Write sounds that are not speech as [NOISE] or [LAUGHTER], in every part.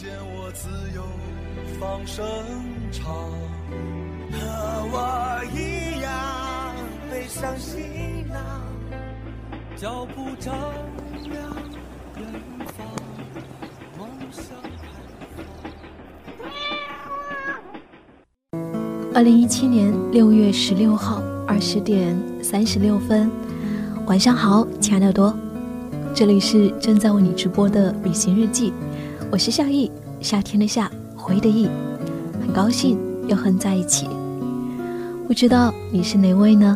见我自由放声唱，和我一样背上行囊，脚步丈量远方，梦想二零一七年六月十六号二十点三十六分，晚上好，亲爱的耳朵，这里是正在为你直播的旅行日记，我是夏意，夏天的夏，回忆的忆，很高兴又和你在一起。不知道你是哪位呢？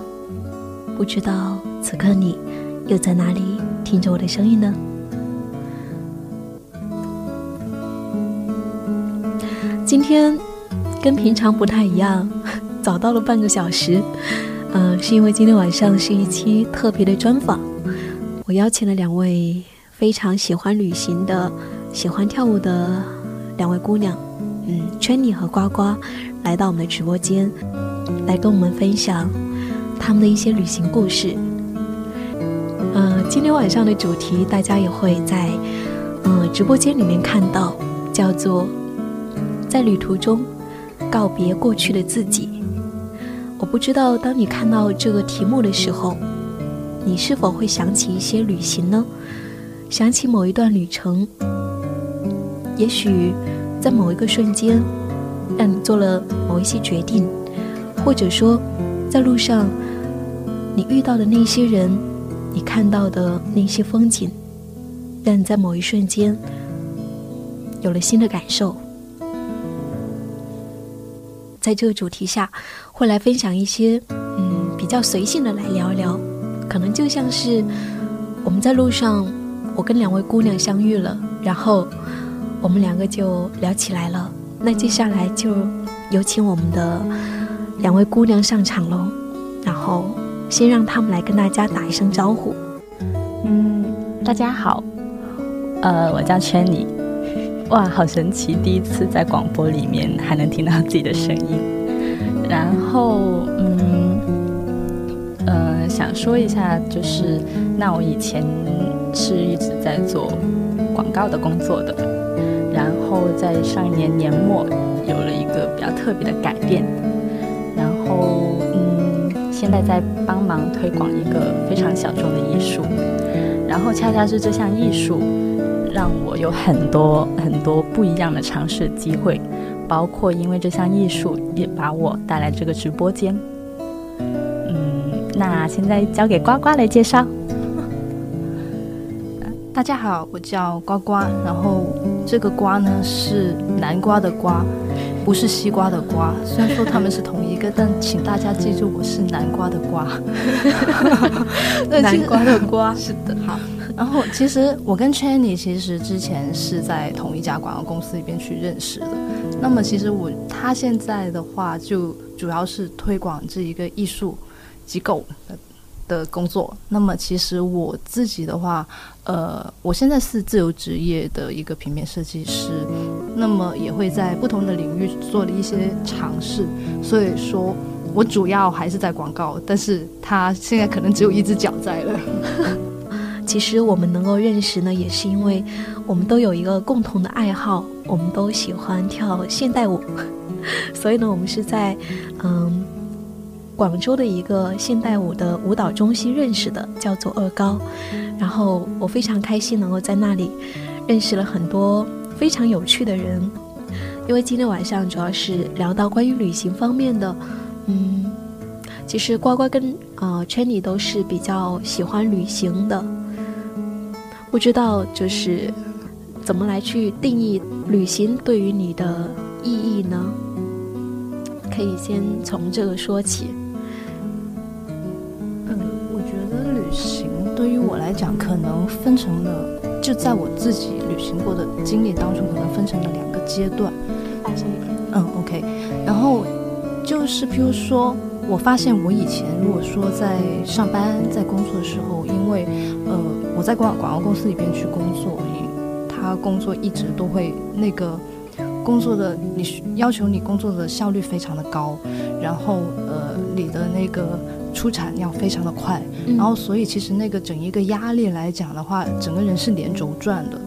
不知道此刻你又在哪里听着我的声音呢？今天跟平常不太一样，[LAUGHS] 早到了半个小时。嗯、是因为今天晚上是一期特别的专访，我邀请了两位非常喜欢旅行的、喜欢跳舞的两位姑娘，嗯，圈妮和呱呱，来到我们的直播间，来跟我们分享他们的一些旅行故事。嗯、今天晚上的主题大家也会在嗯、直播间里面看到，叫做在旅途中告别过去的自己。我不知道，当你看到这个题目的时候，你是否会想起一些旅行呢？想起某一段旅程，也许在某一个瞬间，让你做了某一些决定，或者说，在路上你遇到的那些人，你看到的那些风景，让你在某一瞬间有了新的感受。在这个主题下，会来分享一些嗯比较随性的来聊聊，可能就像是我们在路上，我跟两位姑娘相遇了，然后我们两个就聊起来了。那接下来就有请我们的两位姑娘上场喽，然后先让她们来跟大家打一声招呼。嗯，大家好，呃，我叫圈妮。哇，好神奇！第一次在广播里面还能听到自己的声音。然后，嗯，呃，想说一下，就是那我以前是一直在做广告的工作的，后在上一年年末有了一个比较特别的改变，然后，嗯，现在在帮忙推广一个非常小众的艺术，然后恰恰是这项艺术。让我有很多很多不一样的尝试机会，包括因为这项艺术也把我带来这个直播间。嗯，那现在交给呱呱来介绍。大家好，我叫呱呱，然后这个瓜呢是南瓜的瓜，不是西瓜的瓜。虽然说他们是同一个，但请大家记住，我是南瓜的瓜。[LAUGHS] 南瓜的瓜是的，好。然后其实我跟 Channy 其实之前是在同一家广告公司里边去认识的。那么其实我他现在的话就主要是推广这一个艺术机构的工作。那么其实我自己的话，呃，我现在是自由职业的一个平面设计师，那么也会在不同的领域做了一些尝试。所以说我主要还是在广告，但是他现在可能只有一只脚在了。[LAUGHS] 其实我们能够认识呢，也是因为我们都有一个共同的爱好，我们都喜欢跳现代舞，[LAUGHS] 所以呢，我们是在嗯广州的一个现代舞的舞蹈中心认识的，叫做二高。然后我非常开心能够在那里认识了很多非常有趣的人，因为今天晚上主要是聊到关于旅行方面的，嗯，其实呱呱跟呃 c h n 都是比较喜欢旅行的。不知道就是怎么来去定义旅行对于你的意义呢？可以先从这个说起。我来讲，可能分成了就在我自己旅行过的经历当中，可能分成了两个阶段。嗯，OK。然后就是譬如说，我发现我以前如果说在上班在工作的时候，因为呃我在广广告公司里边去工作，他工作一直都会那个工作的你要求你工作的效率非常的高，然后呃你的那个。出产量非常的快，然后所以其实那个整一个压力来讲的话，整个人是连轴转的。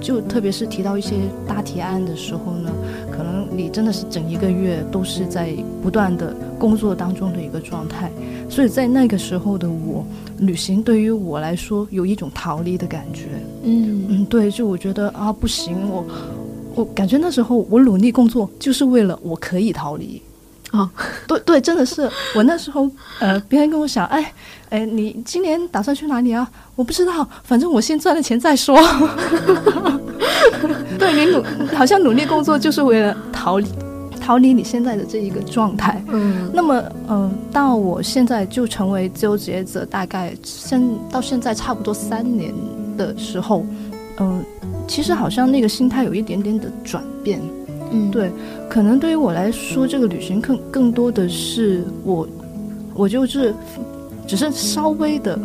就特别是提到一些大提案的时候呢，可能你真的是整一个月都是在不断的工作当中的一个状态。所以在那个时候的我，旅行对于我来说有一种逃离的感觉。嗯嗯，对，就我觉得啊不行，我我感觉那时候我努力工作就是为了我可以逃离。啊，[LAUGHS] 对对，真的是我那时候，呃，别人跟我讲，哎，哎，你今年打算去哪里啊？我不知道，反正我先赚了钱再说。[LAUGHS] 对你努，好像努力工作就是为了逃离，逃离你现在的这一个状态。嗯，那么，嗯，到我现在就成为自由职业者，大概现到现在差不多三年的时候，嗯，其实好像那个心态有一点点的转变。嗯，对，可能对于我来说，这个旅行更更多的是我，我就是只是稍微的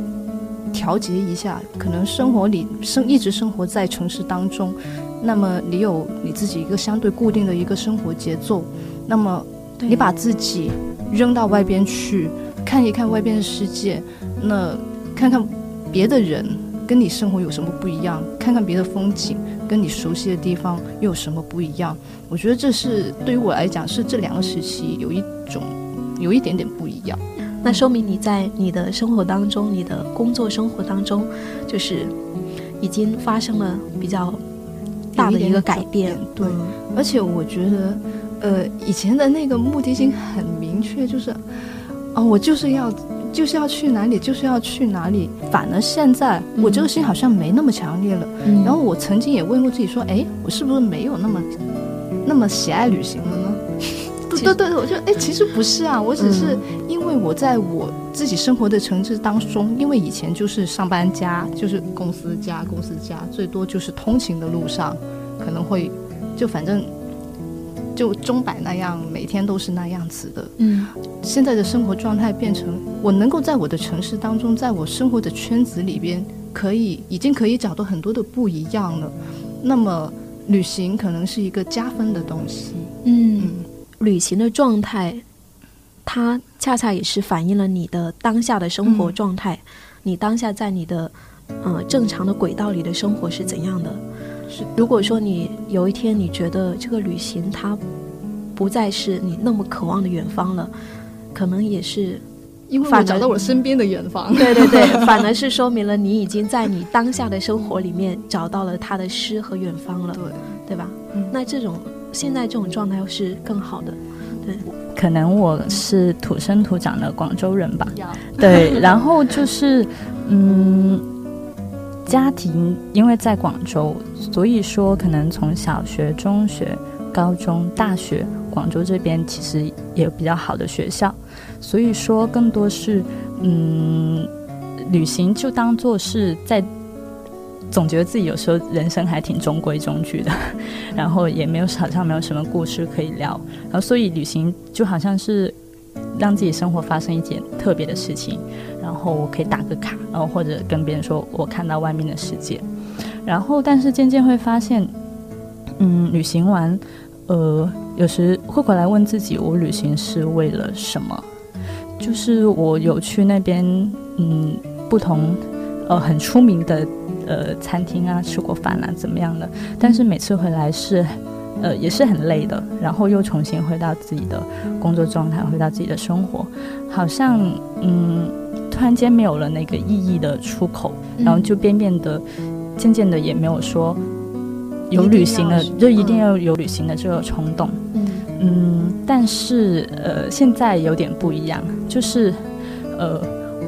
调节一下，可能生活里生一直生活在城市当中，那么你有你自己一个相对固定的一个生活节奏，那么你把自己扔到外边去看一看外边的世界，那看看别的人跟你生活有什么不一样，看看别的风景。跟你熟悉的地方又有什么不一样？我觉得这是对于我来讲，是这两个时期有一种有一点点不一样。那说明你在你的生活当中，你的工作生活当中，就是已经发生了比较大的一个改变。对，而且我觉得，呃，以前的那个目的性很明确，就是啊，我就是要。就是要去哪里，就是要去哪里。反而现在我这个心好像没那么强烈了。然后我曾经也问过自己说：“哎，我是不是没有那么那么喜爱旅行了呢？” [LAUGHS] 对对对，我觉得哎，其实不是啊，我只是因为我在我自己生活的城市当中，因为以前就是上班加就是公司加公司加，最多就是通勤的路上可能会就反正。就钟摆那样，每天都是那样子的。嗯，现在的生活状态变成我能够在我的城市当中，在我生活的圈子里边，可以已经可以找到很多的不一样了。那么，旅行可能是一个加分的东西。嗯，旅行的状态，它恰恰也是反映了你的当下的生活状态。你当下在你的呃正常的轨道里的生活是怎样的？如果说你有一天你觉得这个旅行它不再是你那么渴望的远方了，可能也是因为我找到我身边的远方。[LAUGHS] 对对对，反而是说明了你已经在你当下的生活里面找到了他的诗和远方了，对对吧？那这种现在这种状态是更好的。对，可能我是土生土长的广州人吧。对，[LAUGHS] 然后就是嗯。家庭因为在广州，所以说可能从小学、中学、高中、大学，广州这边其实也有比较好的学校，所以说更多是嗯，旅行就当做是在，总觉得自己有时候人生还挺中规中矩的，[LAUGHS] 然后也没有好像没有什么故事可以聊，然后所以旅行就好像是让自己生活发生一件特别的事情。然后我可以打个卡，然后或者跟别人说我看到外面的世界，然后但是渐渐会发现，嗯，旅行完，呃，有时会回来问自己，我旅行是为了什么？就是我有去那边，嗯，不同，呃，很出名的呃餐厅啊，吃过饭啊，怎么样的？但是每次回来是。呃，也是很累的，然后又重新回到自己的工作状态，回到自己的生活，好像嗯，突然间没有了那个意义的出口，然后就变变得，渐渐的也没有说有旅行的，就一定要有旅行的这个冲动。嗯嗯，但是呃，现在有点不一样，就是呃，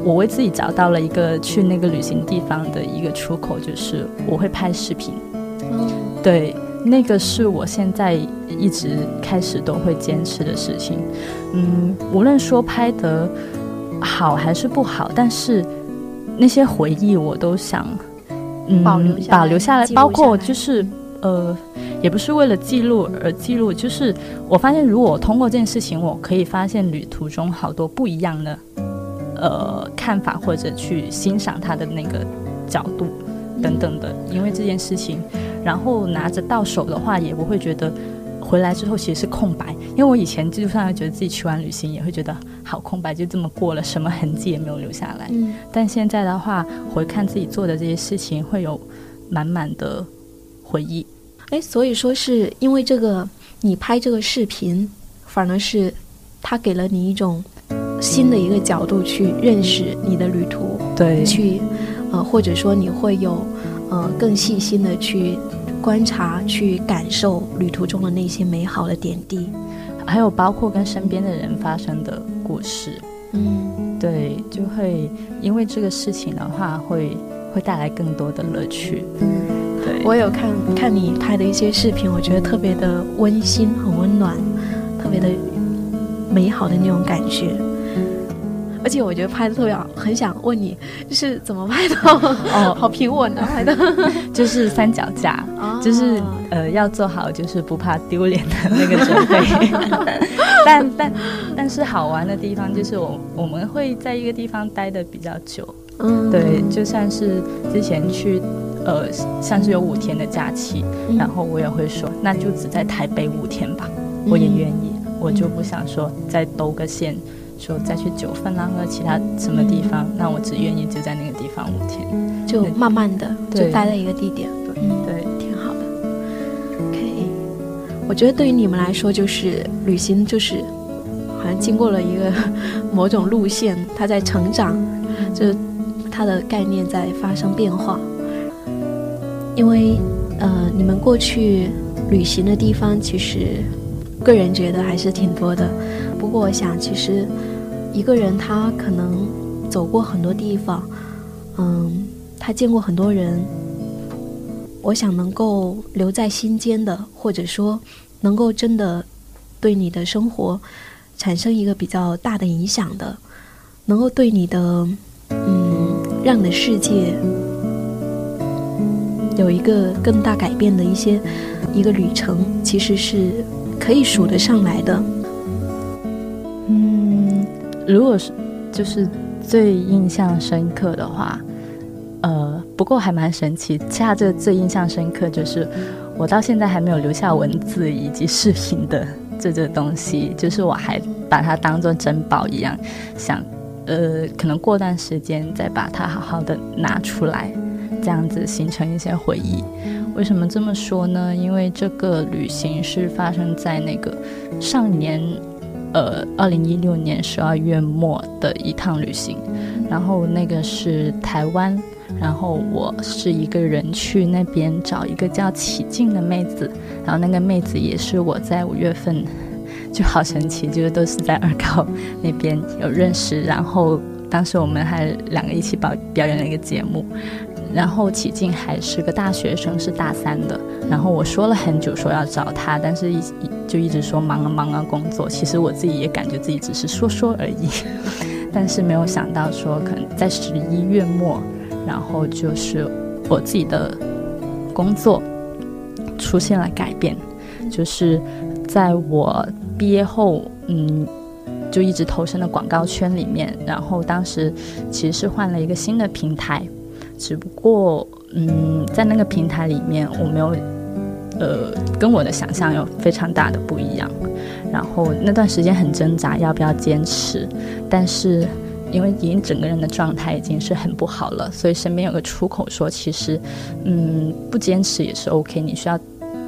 我为自己找到了一个去那个旅行地方的一个出口，就是我会拍视频。嗯，对。那个是我现在一直开始都会坚持的事情，嗯，无论说拍得好还是不好，但是那些回忆我都想，嗯保留下来保留下来，包括就是呃，也不是为了记录而记录，就是我发现，如果我通过这件事情，我可以发现旅途中好多不一样的呃看法，或者去欣赏它的那个角度等等的，因为这件事情，然后拿着到手的话，也不会觉得。回来之后其实是空白，因为我以前就算觉得自己去完旅行，也会觉得好空白，就这么过了，什么痕迹也没有留下来。嗯但现在的话，回看自己做的这些事情，会有满满的回忆。哎，所以说是因为这个，你拍这个视频，反而是它给了你一种新的一个角度去认识你的旅途，对去呃，或者说你会有呃更细心的去观察、去感受旅途中的那些美好的点滴。还有包括跟身边的人发生的故事，嗯对，就会因为这个事情的话，会会带来更多的乐趣。对，我有看看你拍的一些视频，我觉得特别的温馨，很温暖，特别的美好的那种感觉。而且我觉得拍的特别好，很想问你，就是怎么拍到？哦。[LAUGHS] 好平稳啊，拍的。[LAUGHS] 就是三脚架，哦。就是呃要做好就是不怕丢脸的那个准备。[LAUGHS] 但但但是好玩的地方就是我我们会在一个地方待的比较久，嗯，对，就算是之前去，呃，像是有五天的假期，嗯。然后我也会说，那就只在台北五天吧，我也愿意，我就不想说再兜个线，说再去九份啊或者其他什么地方，那我只愿意就在那个地方五天。就慢慢的就待在一个地点，嗯，对，挺好的。OK，我觉得对于你们来说，就是旅行，就是好像经过了一个某种路线，它在成长，就是它的概念在发生变化。因为呃，你们过去旅行的地方，其实个人觉得还是挺多的。不过我想，其实一个人他可能走过很多地方，嗯，他见过很多人。我想能够留在心间的，或者说能够真的对你的生活产生一个比较大的影响的，能够对你的嗯，让你的世界有一个更大改变的一些一个旅程，其实是可以数得上来的。如果是就是最印象深刻的话，呃，不过还蛮神奇。恰这最印象深刻就是，我到现在还没有留下文字以及视频的这个东西，就是我还把它当做珍宝一样，想呃，可能过段时间再把它好好的拿出来，这样子形成一些回忆。为什么这么说呢？因为这个旅行是发生在那个上年。呃，二零一六年十二月末的一趟旅行，然后那个是台湾，然后我是一个人去那边找一个叫启静的妹子，然后那个妹子也是我在五月份，就好神奇，就是都是在二高那边有认识，然后当时我们还两个一起表表演了一个节目，然后启静还是个大学生，是大三的。然后我说了很久说要找他，但是一一就一直说忙啊忙啊工作。其实我自己也感觉自己只是说说而已，[LAUGHS] 但是没有想到说可能在十一月末，然后就是我自己的工作出现了改变，就是在我毕业后，嗯。就一直投身的广告圈里面，然后当时其实是换了一个新的平台，只不过嗯，在那个平台里面，我没有呃跟我的想象有非常大的不一样。然后那段时间很挣扎，要不要坚持，但是因为已经整个人的状态已经是很不好了，所以身边有个出口说，其实嗯不坚持也是 OK，你需要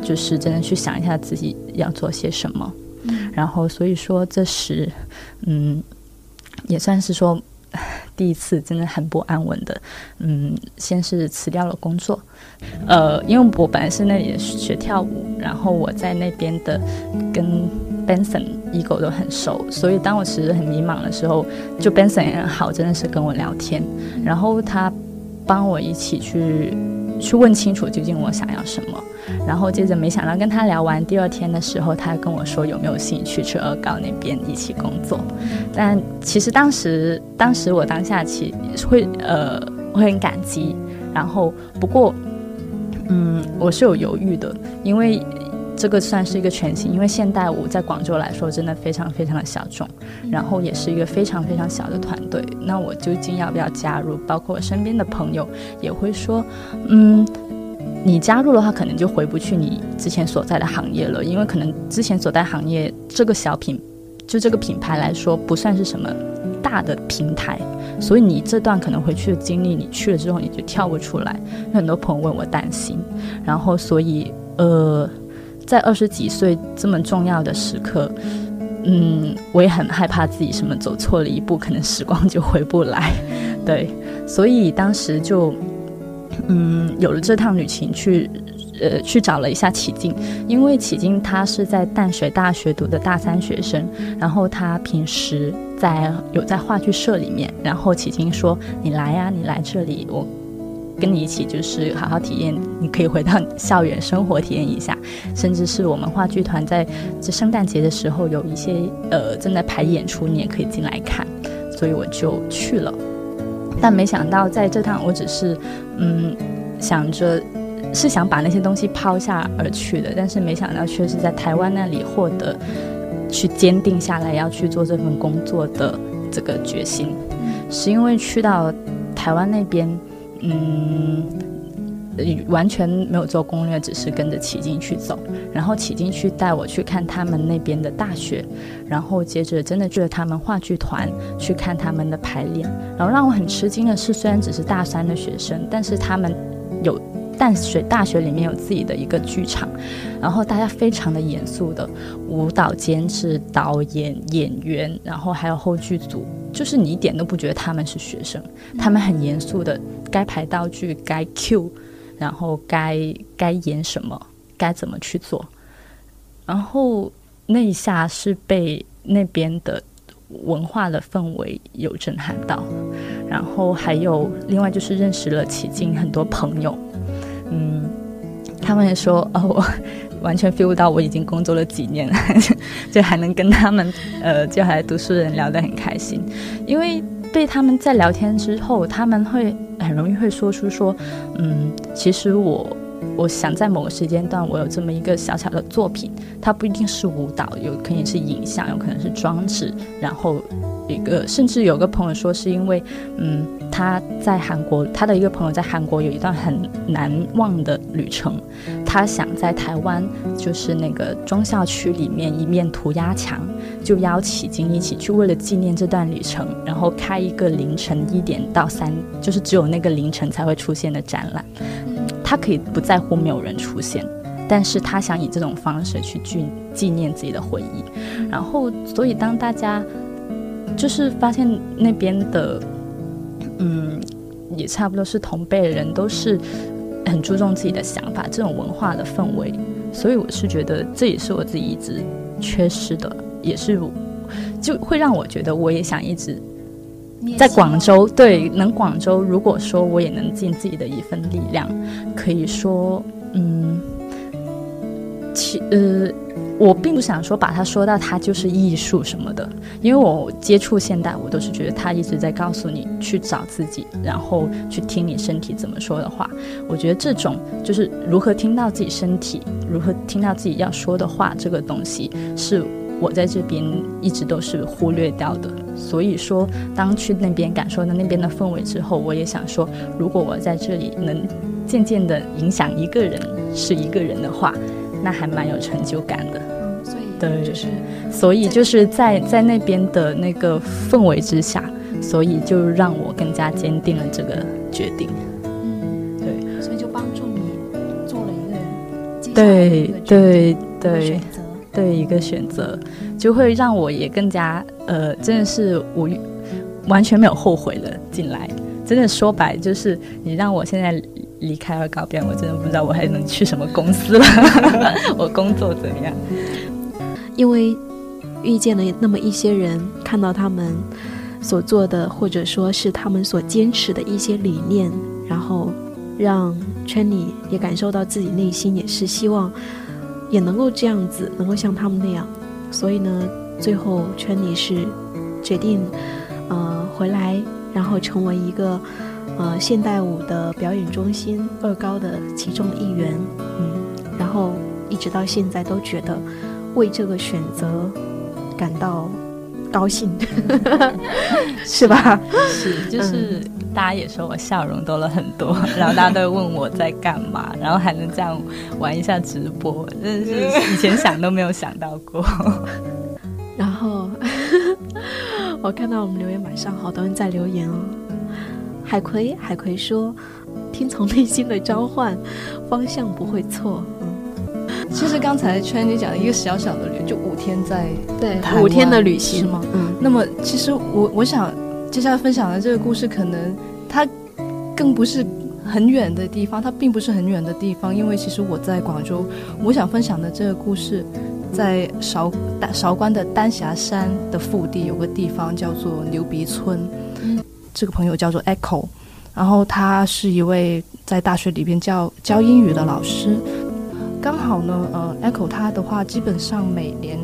就是真的去想一下自己要做些什么。然后所以说这时嗯也算是说。第一次真的很不安稳的，嗯，先是辞掉了工作，呃，因为我本来是那里学跳舞，然后我在那边的跟 Benson、Ego 都很熟，所以当我其实很迷茫的时候，就 Benson 也很好，真的是跟我聊天，然后他帮我一起去去问清楚究竟我想要什么，然后接着没想到跟他聊完第二天的时候，他跟我说有没有兴趣去二高那边一起工作，但其实当时当时我当下起会呃会很感激，然后不过，嗯，我是有犹豫的，因为。这个算是一个全新，因为现代舞在广州来说真的非常非常的小众，然后也是一个非常非常小的团队。那我究竟要不要加入？包括我身边的朋友也会说，嗯，你加入的话，可能就回不去你之前所在的行业了，因为可能之前所在行业这个小品，就这个品牌来说不算是什么大的平台，所以你这段可能回去的经历，你去了之后你就跳不出来。很多朋友问我担心，然后所以呃。在二十几岁这么重要的时刻，嗯，我也很害怕自己什么走错了一步，可能时光就回不来。对，所以当时就，嗯，有了这趟旅行去，呃，去找了一下启静，因为启静他是在淡水大学读的大三学生，然后他平时在有在话剧社里面，然后启静说：“你来呀，你来这里，我。”跟你一起就是好好体验，你可以回到校园生活体验一下，甚至是我们话剧团在这圣诞节的时候有一些呃正在排演出，你也可以进来看，所以我就去了。但没想到在这趟我只是嗯想着是想把那些东西抛下而去的，但是没想到却是在台湾那里获得去坚定下来要去做这份工作的这个决心，是因为去到台湾那边。嗯，完全没有做攻略，只是跟着启进去走，然后启进去带我去看他们那边的大学，然后接着真的去了他们话剧团去看他们的排练，然后让我很吃惊的是，虽然只是大三的学生，但是他们有淡水大学里面有自己的一个剧场，然后大家非常的严肃的舞蹈监制、导演、演员，然后还有后剧组。就是你一点都不觉得他们是学生，他们很严肃的，该排道具该 Q，然后该该演什么，该怎么去做，然后那一下是被那边的文化的氛围有震撼到，然后还有另外就是认识了奇经很多朋友，嗯，他们也说哦我。完全 feel 到我已经工作了几年，[LAUGHS] 就还能跟他们，呃，就还读书人聊得很开心，因为对他们在聊天之后，他们会很容易会说出说，嗯，其实我。我想在某个时间段，我有这么一个小小的作品，它不一定是舞蹈，有可能是影像，有可能是装置。然后一个，甚至有个朋友说，是因为，嗯，他在韩国，他的一个朋友在韩国有一段很难忘的旅程，他想在台湾，就是那个中校区里面一面涂鸦墙，就邀请金一起去，为了纪念这段旅程，然后开一个凌晨一点到三，就是只有那个凌晨才会出现的展览。他可以不在乎没有人出现，但是他想以这种方式去纪纪念自己的回忆。然后，所以当大家就是发现那边的，嗯，也差不多是同辈的人，都是很注重自己的想法，这种文化的氛围。所以我是觉得这也是我自己一直缺失的，也是就会让我觉得我也想一直。在广州，对，能广州，如果说我也能尽自己的一份力量，可以说，嗯，其呃，我并不想说把它说到它就是艺术什么的，因为我接触现代，我都是觉得他一直在告诉你去找自己，然后去听你身体怎么说的话。我觉得这种就是如何听到自己身体，如何听到自己要说的话，这个东西是。我在这边一直都是忽略掉的，所以说，当去那边感受到那边的氛围之后，我也想说，如果我在这里能渐渐的影响一个人是一个人的话，那还蛮有成就感的。嗯，所以对，就是所以就是在在那边的那个氛围之下，所以就让我更加坚定了这个决定。嗯，对，所以就帮助你做了一个对对对。对一个选择，就会让我也更加呃，真的是我完全没有后悔的进来。真的说白，就是你让我现在离开而告别，我真的不知道我还能去什么公司了。我工作怎么样？因为遇见了那么一些人，看到他们所做的，或者说是他们所坚持的一些理念，然后让圈里也感受到自己内心也是希望。也能够这样子，能够像他们那样，所以呢，最后圈里是决定，呃，回来，然后成为一个呃现代舞的表演中心二高的其中一员，嗯，然后一直到现在都觉得为这个选择感到高兴，[LAUGHS] 是吧？是，就是大家也说我笑容多了很多，[LAUGHS] 然后大家都会问我在干嘛，然后还能这样玩一下直播，真的是以前想都没有想到过。[LAUGHS] 然后 [LAUGHS] 我看到我们留言板上好多人在留言哦。海葵，海葵说：“听从内心的召唤，方向不会错。”嗯，其实刚才圈你讲的一个小小的旅，就五天在对五天的旅行是吗？嗯。那么其实我我想接下来分享的这个故事，可能它更不是很远的地方，它并不是很远的地方，因为其实我在广州，我想分享的这个故事。在韶韶关的丹霞山的腹地有个地方叫做牛鼻村，嗯这个朋友叫做 Echo，然后他是一位在大学里边教教英语的老师，刚好呢，呃，Echo 他的话基本上每年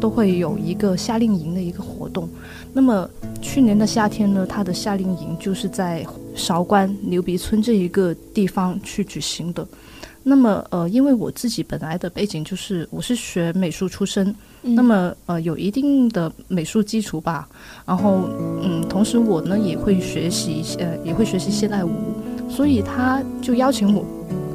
都会有一个夏令营的一个活动，那么去年的夏天呢，他的夏令营就是在韶关牛鼻村这一个地方去举行的。那么，呃，因为我自己本来的背景就是我是学美术出身，那么呃有一定的美术基础吧。然后，嗯，同时我呢也会学习，呃，也会学习现代舞，所以他就邀请我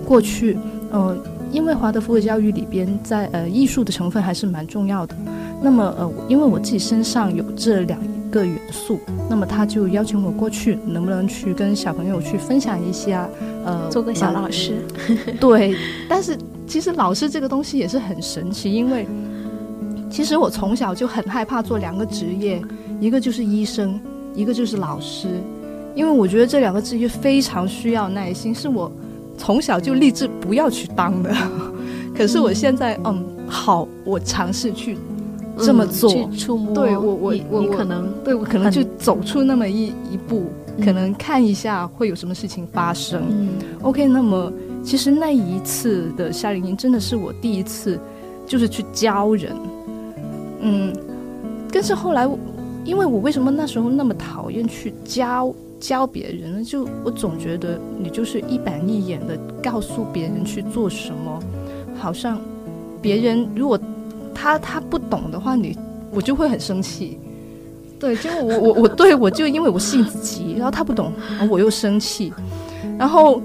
过去。呃，因为华德福的教育里边，在呃艺术的成分还是蛮重要的。那么，呃，因为我自己身上有这两个元素，那么他就邀请我过去，能不能去跟小朋友去分享一下？呃，做个小老师，[LAUGHS] 对。但是其实老师这个东西也是很神奇，因为其实我从小就很害怕做两个职业，一个就是医生，一个就是老师，因为我觉得这两个职业非常需要耐心，是我从小就立志不要去当的。可是我现在，嗯，好，我尝试去这么做，触摸，对我，我，我可能，对我可能就走出那么一一步。可能看一下会有什么事情发生。OK，那么其实那一次的夏令营真的是我第一次，就是去教人。嗯，但是后来，因为我为什么那时候那么讨厌去教教别人呢？就我总觉得你就是一板一眼的告诉别人去做什么，好像别人如果他他不懂的话，你我就会很生气。对，就我 [LAUGHS] 我我对我就因为我性子急，然后他不懂，我又生气，然后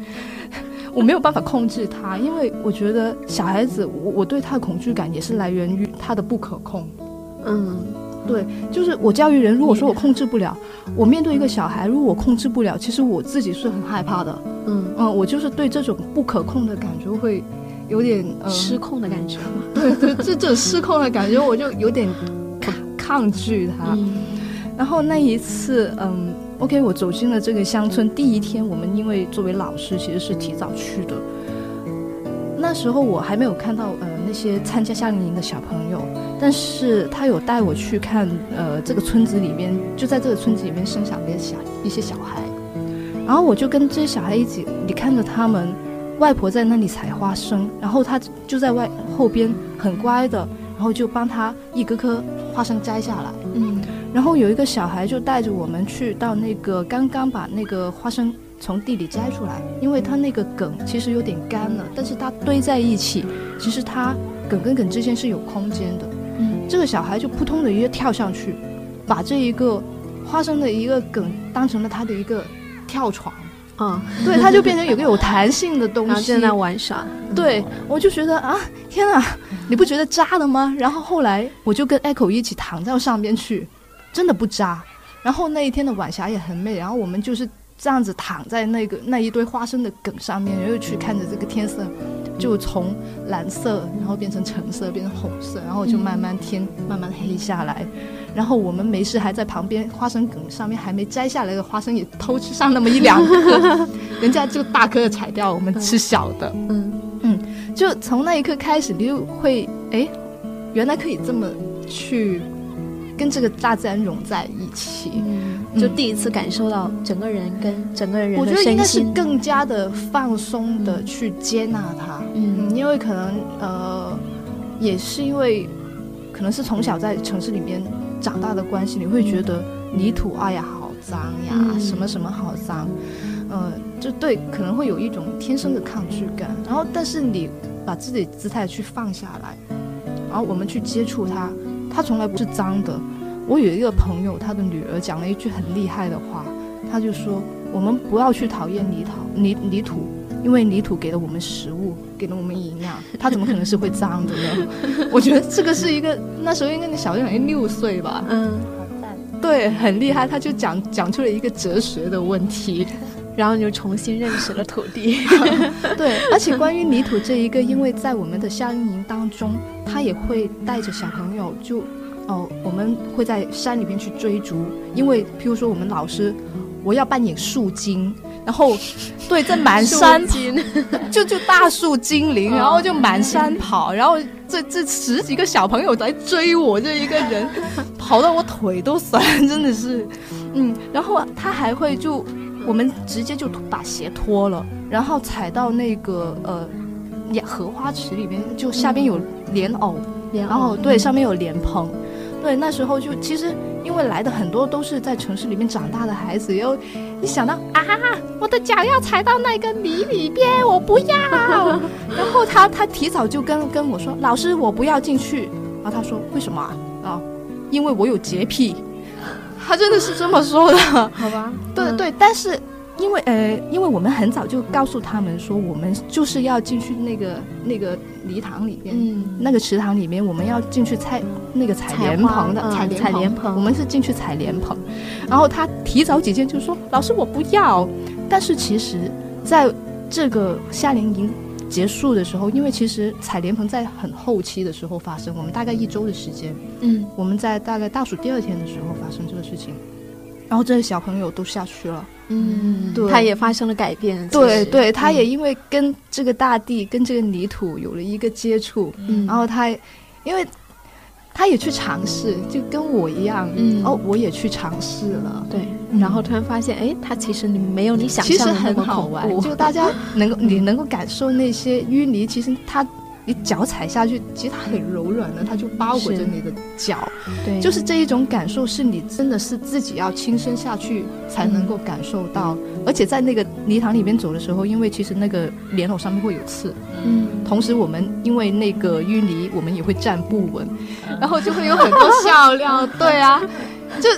[LAUGHS] 我没有办法控制他，因为我觉得小孩子，我我对他的恐惧感也是来源于他的不可控。嗯，对，就是我教育人，如果说我控制不了，我面对一个小孩，如果我控制不了，其实我自己是很害怕的。嗯嗯，我就是对这种不可控的感觉会有点失控的感觉。[LAUGHS] 对对，这这种失控的感觉，我就有点。[LAUGHS] 抗拒他，然后那一次，嗯，OK，我走进了这个乡村。第一天，我们因为作为老师，其实是提早去的。那时候我还没有看到呃那些参加夏令营的小朋友，但是他有带我去看呃这个村子里面，就在这个村子里面生长的小一些小孩。然后我就跟这些小孩一起，你看着他们，外婆在那里采花生，然后他就在外后边很乖的。然后就帮他一颗颗花生摘下来，嗯，然后有一个小孩就带着我们去到那个刚刚把那个花生从地里摘出来，因为它那个梗其实有点干了，但是它堆在一起，其实它梗跟梗之间是有空间的，嗯，这个小孩就扑通的一个跳上去，把这一个花生的一个梗当成了他的一个跳床。嗯，对，它就变成有个有弹性的东西，在那玩耍。对，我就觉得啊，天哪，你不觉得扎了吗？然后后来我就跟 Echo 一起躺到上边去，真的不扎。然后那一天的晚霞也很美，然后我们就是这样子躺在那个那一堆花生的梗上面，然后去看着这个天色，就从蓝色，然后变成橙色，变成红色，然后就慢慢天慢慢黑下来。然后我们没事还在旁边花生梗上面还没摘下来的花生也偷吃上那么一两 [LAUGHS] 颗，人家就大颗的采掉，我们吃小的。嗯嗯，就从那一刻开始，你就会哎，原来可以这么去跟这个大自然融在一起，就第一次感受到整个人跟整个人我觉得应该是更加的放松的去接纳它。嗯，因为可能呃，也是因为可能是从小在城市里面。长大的关系，你会觉得泥土，哎呀，好脏呀，嗯什么什么好脏，呃，就对，可能会有一种天生的抗拒感。然后，但是你把自己姿态去放下来，然后我们去接触它，它从来不是脏的。我有一个朋友，他的女儿讲了一句很厉害的话，他就说：“我们不要去讨厌泥土，泥泥土，因为泥土给了我们食物，给了我们营养，它怎么可能是会脏的呢？” [LAUGHS] 我觉得这个是一个那时候应该你小学好像六岁吧，嗯，对，很厉害，他就讲讲出了一个哲学的问题。然后你就重新认识了土地。[LAUGHS] 对，而且关于泥土这一个，因为在我们的夏令营当中，他也会带着小朋友就，哦，我们会在山里面去追逐，因为譬如说我们老师，我要扮演树精，然后对，在满山 [LAUGHS] 就就大树精灵，然后就满山跑，然后这这十几个小朋友来追我这一个人，跑到我腿都酸，真的是，嗯，然后他还会就我们直接就把鞋脱了，然后踩到那个呃荷荷花池里面，就下边有莲藕，然然后对上面有莲蓬，对那时候就其实因为来的很多都是在城市里面长大的孩子，然后一想到啊，我的脚要踩到那个泥里边，我不要。[LAUGHS] 然后他他提早就跟跟我说，老师我不要进去。然后他说为什么啊？啊，因为我有洁癖。他真的是这么说的。好吧，对对，但是因为呃，因为我们很早就告诉他们说，我们就是要进去那个那个礼堂里边，嗯那个池塘里面，我们要进去采那个采莲蓬的，采采莲蓬我们是进去采莲蓬。然后他提早几天就说：“老师，我不要。”但是其实在这个夏令营结束的时候，因为其实采莲蓬在很后期的时候发生，我们大概一周的时间，嗯。我们在大概倒数第二天的时候发生这个事情，然后这些小朋友都下去了。嗯，对。他也发生了改变。对对，他也因为跟这个大地、跟这个泥土有了一个接触，嗯，然后他因为他也去尝试，就跟我一样，嗯。哦，我也去尝试了。对，嗯然后突然发现，哎，他其实你没有你想其实象的那么很好恐怖，玩 [LAUGHS] 就大家能够你能够感受那些淤泥，其实它你脚踩下去，其实它很柔软的，它就包裹着你的脚，对，就是这一种感受，是你真的是自己要亲身下去才能够感受到。而且在那个泥塘里面走的时候，因为其实那个莲藕上面会有刺，嗯，同时我们因为那个淤泥，我们也会站不稳，然后就会有很多笑料。[LAUGHS] 对啊，就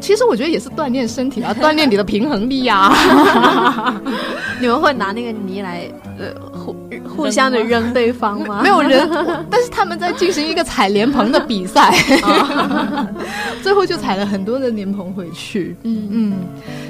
其实我觉得也是锻炼身体啊，锻炼你的平衡力啊。[LAUGHS] [LAUGHS] 你们会拿那个泥来呃互互相的扔对方吗？[LAUGHS] 没有人，但是他们在进行一个采莲蓬的比赛，[LAUGHS] 最后就采了很多的莲蓬回去。嗯。嗯，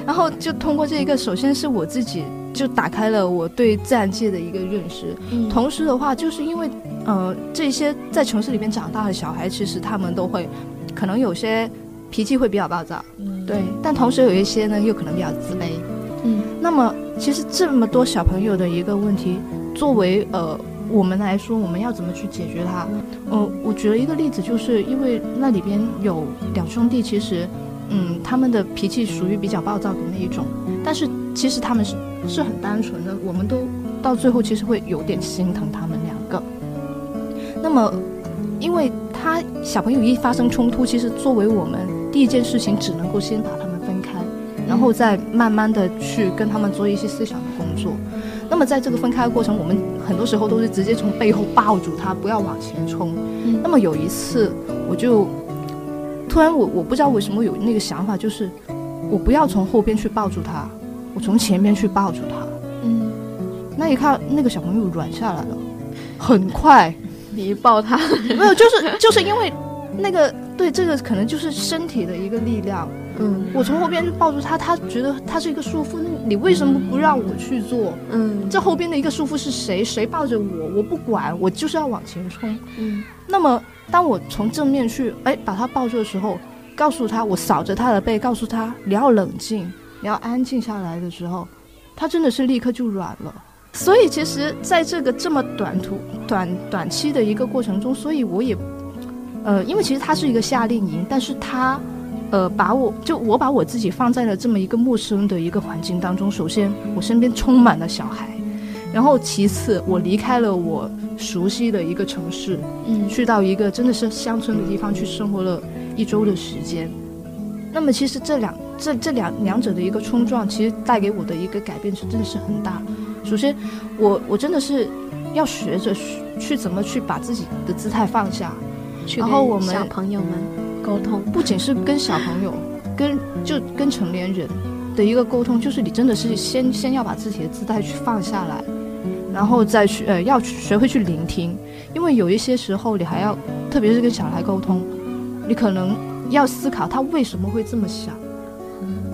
然后就通过这一个，首先是我自己就打开了我对自然界的一个认识，嗯。同时的话，就是因为呃这些在城市里面长大的小孩，其实他们都会可能有些脾气会比较暴躁，嗯。对，但同时有一些呢又可能比较自卑。嗯。那么其实这么多小朋友的一个问题，作为呃我们来说，我们要怎么去解决它？呃，我举了一个例子，就是因为那里边有两兄弟，其实嗯他们的脾气属于比较暴躁的那一种，但是其实他们是是很单纯的，我们都到最后其实会有点心疼他们两个。那么，因为他小朋友一发生冲突，其实作为我们第一件事情，只能够先把他们分开，然后再慢慢的去跟他们做一些思想。么在这个分开的过程，我们很多时候都是直接从背后抱住他，不要往前冲。嗯那么有一次，我就突然我我不知道为什么有那个想法，就是我不要从后边去抱住他，我从前面去抱住他。嗯，那一看，那个小朋友软下来了，很 [LAUGHS] 快。你一抱他，没有，就是就是因为那个对这个可能就是身体的一个力量。嗯我从后边就抱住他，他觉得他是一个束缚，那你为什么不让我去做？嗯这后边的一个束缚是谁？谁抱着我？我不管，我就是要往前冲。嗯那么，当我从正面去哎把他抱住的时候，告诉他，我扫着他的背，告诉他你要冷静，你要安静下来的时候，他真的是立刻就软了。所以，其实在这个这么短途、短短期的一个过程中，所以我也，呃，因为其实它是一个夏令营，但是它，呃，把我就我把我自己放在了这么一个陌生的一个环境当中。首先，我身边充满了小孩，然后其次，我离开了我熟悉的一个城市，嗯去到一个真的是乡村的地方去生活了一周的时间。那么其实这两这这两两者的一个冲撞，其实带给我的一个改变是真的是很大。首先，我我真的是要学着去怎么去把自己的姿态放下，然后我们小朋友们沟通，不仅是跟小朋友，跟就跟成年人的一个沟通，就是你真的是先先要把自己的姿态去放下来，然后再去呃要学会去聆听，因为有一些时候你还要，特别是跟小孩沟通，你可能要思考他为什么会这么想，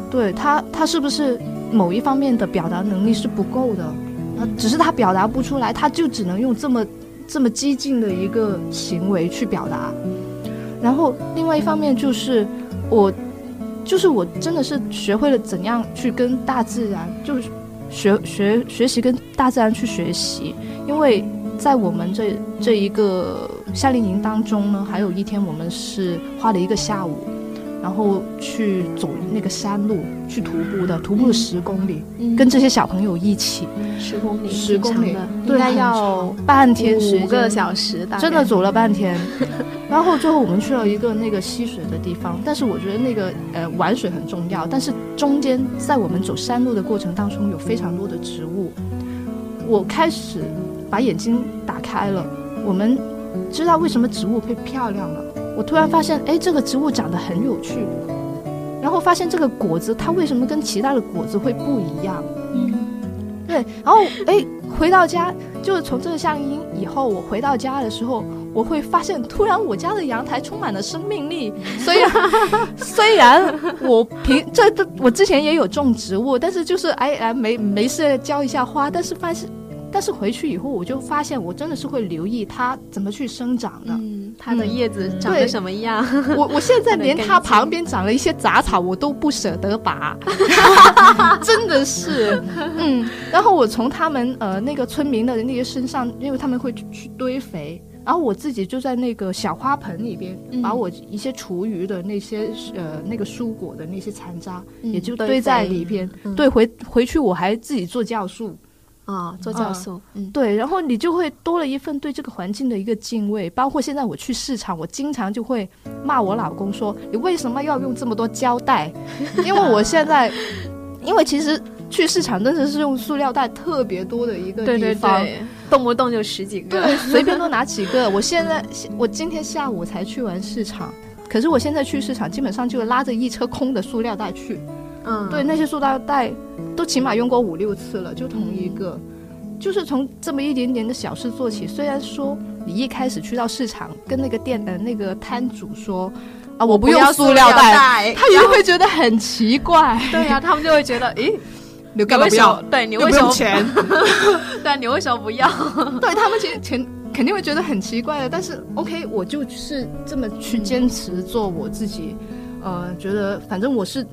对他他是不是某一方面的表达能力是不够的，啊，只是他表达不出来，他就只能用这么这么激进的一个行为去表达。然后另外一方面就是我，就是我真的是学会了怎样去跟大自然，就是学学学习跟大自然去学习，因为在我们这这一个夏令营当中呢，还有一天我们是花了一个下午。然后去走那个山路，去徒步的，徒步了十公里，嗯。跟这些小朋友一起，十公里，十公里。应该要半天五个小时，真的走了半天，[LAUGHS] 然后最后我们去了一个那个溪水的地方，但是我觉得那个呃玩水很重要，但是中间在我们走山路的过程当中有非常多的植物，我开始把眼睛打开了，我们知道为什么植物会漂亮了，我突然发现，哎，这个植物长得很有趣，然后发现这个果子它为什么跟其他的果子会不一样，嗯。对，然后哎，回到家就是从这个夏令营以后，我回到家的时候，我会发现突然我家的阳台充满了生命力。虽然 [LAUGHS] 虽然我平这这我之前也有种植物，但是就是哎哎没没事浇一下花，但是发现但是回去以后我就发现我真的是会留意它怎么去生长的。嗯，它的嗯叶子长对得什么样？我我现在连它旁边长了一些杂草，我都不舍得拔，[LAUGHS] 真的是，嗯。然后我从他们呃那个村民的那些身上，因为他们会去去堆肥，然后我自己就在那个小花盆里边，嗯把我一些厨余的那些呃那个蔬果的那些残渣，嗯也就堆堆在里边。嗯对，回回去我还自己做酵素。啊，做教授，嗯，对，然后你就会多了一份对这个环境的一个敬畏。包括现在我去市场，我经常就会骂我老公说：“你为什么要用这么多胶带？”因为我现在，[LAUGHS] 因为其实去市场真的是用塑料袋特别多的一个对对地方。对，动不动就十几个，对，[LAUGHS] 随便都拿几个。我现在，我今天下午才去完市场，可是我现在去市场，基本上就拉着一车空的塑料袋去。嗯，对，那些塑料袋都起码用过五六次了，就同一个。就是从这么一点点的小事做起。虽然说你一开始去到市场，跟那个店的那个摊主说啊，我不用塑料袋，[LAUGHS] 他也会觉得很奇怪。对呀、他们就会觉得，诶，你干嘛不要？对你为什么？钱？[LAUGHS] 对，你为什么不要？[LAUGHS] 对他们其实肯肯定会觉得很奇怪的。但是 OK，我就是这么去坚持做我自己，呃，觉得反正我是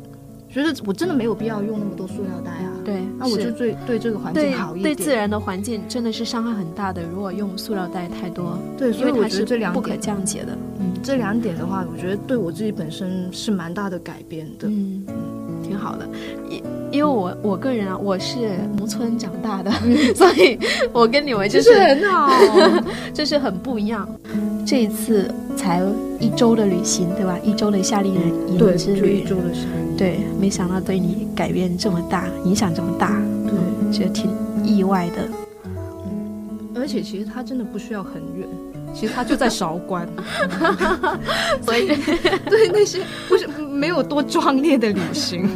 觉得我真的没有必要用那么多塑料袋啊。对，那我就是对对这个环境好一点。对自然的环境真的是伤害很大的。如果用塑料袋太多，对，所以我觉得这两点不可降解的。嗯，这两点的话，我觉得对我自己本身是蛮大的改变的。嗯，挺好的。因因为我我个人啊，我是农村长大的，[LAUGHS] 所以我跟你们就是很好。[LAUGHS] 就是很不一样。这一次才一周的旅行，对吧？一周的夏令营对，之旅就一，周的时间。对，没想到对你改变这么大，影响这么大，对，觉得挺意外的。而且其实他真的不需要很远，其实他就在韶关，[LAUGHS] 所以对那些不是没有多壮烈的旅行。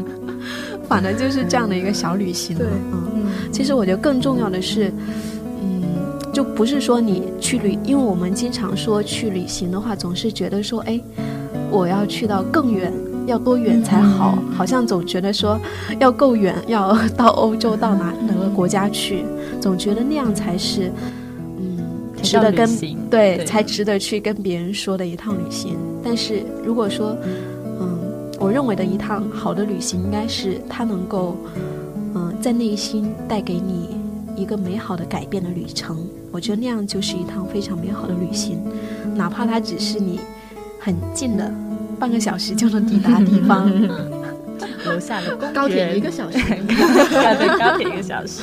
反正就是这样的一个小旅行了。对嗯。嗯，其实我觉得更重要的是，嗯，就不是说你去旅，因为我们经常说去旅行的话，总是觉得说，哎，我要去到更远，要多远才好？好像总觉得说要够远，要到欧洲到哪哪个国家去，总觉得那样才是，嗯，值得跟对对才值得去跟别人说的一趟旅行。但是如果说，嗯，我认为的一趟好的旅行，应该是它能够，嗯，在内心带给你一个美好的改变的旅程。我觉得那样就是一趟非常美好的旅行，哪怕它只是你很近的半个小时就能抵达的地方。[LAUGHS] 楼下的公高铁一个小时。[LAUGHS] 对高铁一个小时。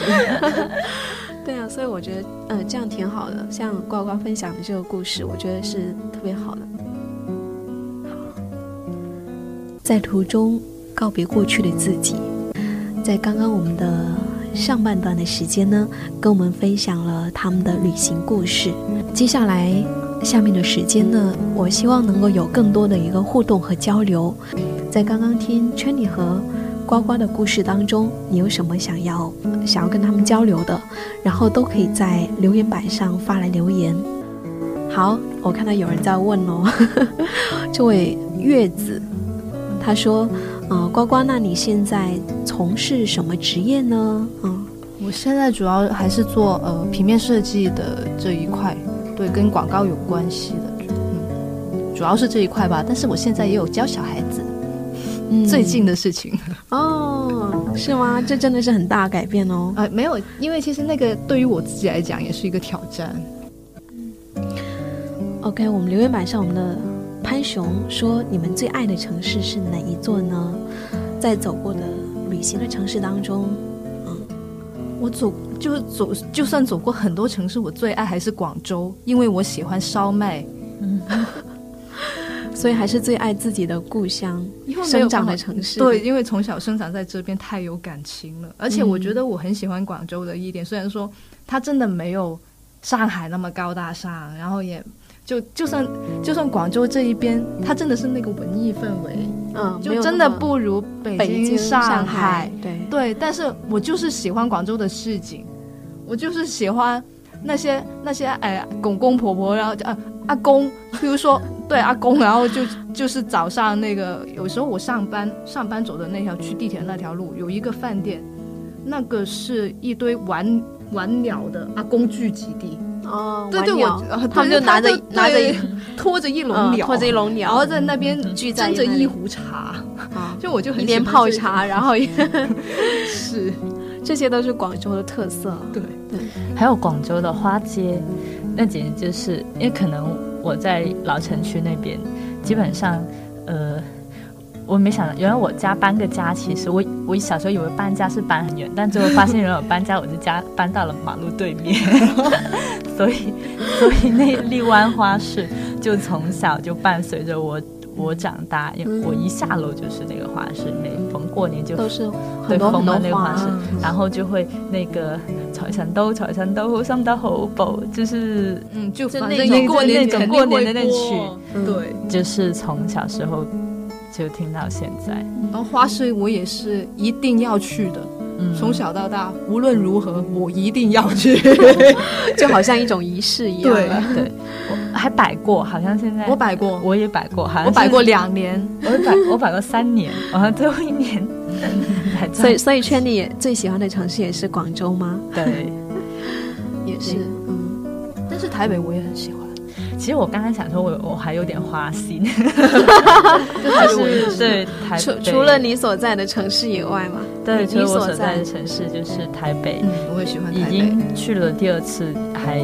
[LAUGHS] 对啊，所以我觉得，呃，这样挺好的。像呱呱分享的这个故事，我觉得是特别好的。在途中告别过去的自己。在刚刚我们的上半段的时间呢，跟我们分享了他们的旅行故事。接下来下面的时间呢，我希望能够有更多的一个互动和交流。在刚刚听圈里和呱呱的故事当中，你有什么想要想要跟他们交流的？然后都可以在留言板上发来留言。好，我看到有人在问哦，[LAUGHS] 这位月子，他说：“嗯，呱呱，那你现在从事什么职业呢？”嗯，我现在主要还是做呃平面设计的这一块，对，跟广告有关系的，嗯，主要是这一块吧。但是我现在也有教小孩子，嗯最近的事情。哦，是吗？这真的是很大的改变哦。呃，没有，因为其实那个对于我自己来讲也是一个挑战。OK，我们留言板上，我们的潘雄说：“你们最爱的城市是哪一座呢？在走过的旅行的城市当中，嗯。我走就是走，就算走过很多城市，我最爱还是广州，因为我喜欢烧麦，嗯。[LAUGHS] 所以还是最爱自己的故乡因为没有生长的城市。对，，因为从小生长在这边太有感情了，而且我觉得我很喜欢广州的一点，虽然说它真的没有上海那么高大上，然后也就就算就算广州这一边，它真的是那个文艺氛围，嗯，就真的不如北北京、上海，对，对，但是我就是喜欢广州的市井，我就是喜欢那些那些哎公公婆婆，然后啊阿公，比如说对阿公，然后就 [LAUGHS] 就是早上那个有时候我上班上班走的那条去地铁那条路有一个饭店，那个是一堆玩玩鸟的阿公聚集地，哦，对对，我他们就拿着拿着 [LAUGHS] 拖着一笼嗯鸟，拖着一笼鸟，然后在那边聚在那里斟着一壶茶，啊，[LAUGHS] 就我就很一边泡茶，然后也 [LAUGHS] 是这些都是广州的特色。对对。还有广州的花街，那简直就是因为可能我在老城区那边，基本上，呃，我没想到原来我家搬个家，其实我我小时候以为搬家是搬很远，但最后发现原来我搬家我就家搬到了马路对面，[LAUGHS] 所以所以那荔湾花市就从小就伴随着我。我长大，因为我一下楼就是那个花市，每逢过年就都是对很多很多那个花花市，然后就会那个财神到，财神到，心得好報，就是嗯，就反正种过年那种过年的那曲嗯对。就是从小时候就听到现在，然后花市我也是一定要去的，嗯，从小到大无论如何我一定要去。[LAUGHS] 就好像一种仪式一样对。对，我还摆过，好像现在我摆过，我也摆过，好像我摆过，两年，我摆我摆过三年，好像最后一年。[LAUGHS] 才所以，所以圈里也最喜欢的城市也是广州吗？对。也是，嗯，但是台北我也很喜欢。其实我刚刚想说我，我还有点花心，台北我也就是对台除除了你所在的城市以外嘛，对，你除了我所所在的城市就是台北，嗯，我也喜欢已台北。经去了第二次，还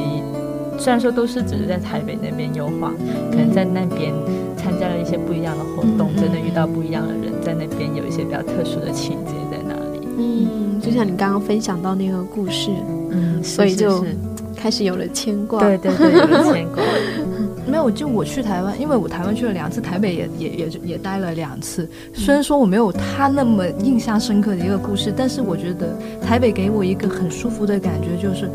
虽然说都是只是在台北那边游晃，可能在那边参加了一些不一样的活动，真的遇到不一样的人，在那边有一些比较特殊的情节在那里。嗯，就像你刚刚分享到那个故事，嗯，所以就是开始有了牵挂。对对对，[LAUGHS] 有了牵挂。[LAUGHS] 没有，就我去台湾，因为我台湾去了两次，台北也也也也待了两次。虽然说我没有他那么印象深刻的一个故事，但是我觉得台北给我一个很舒服的感觉，就是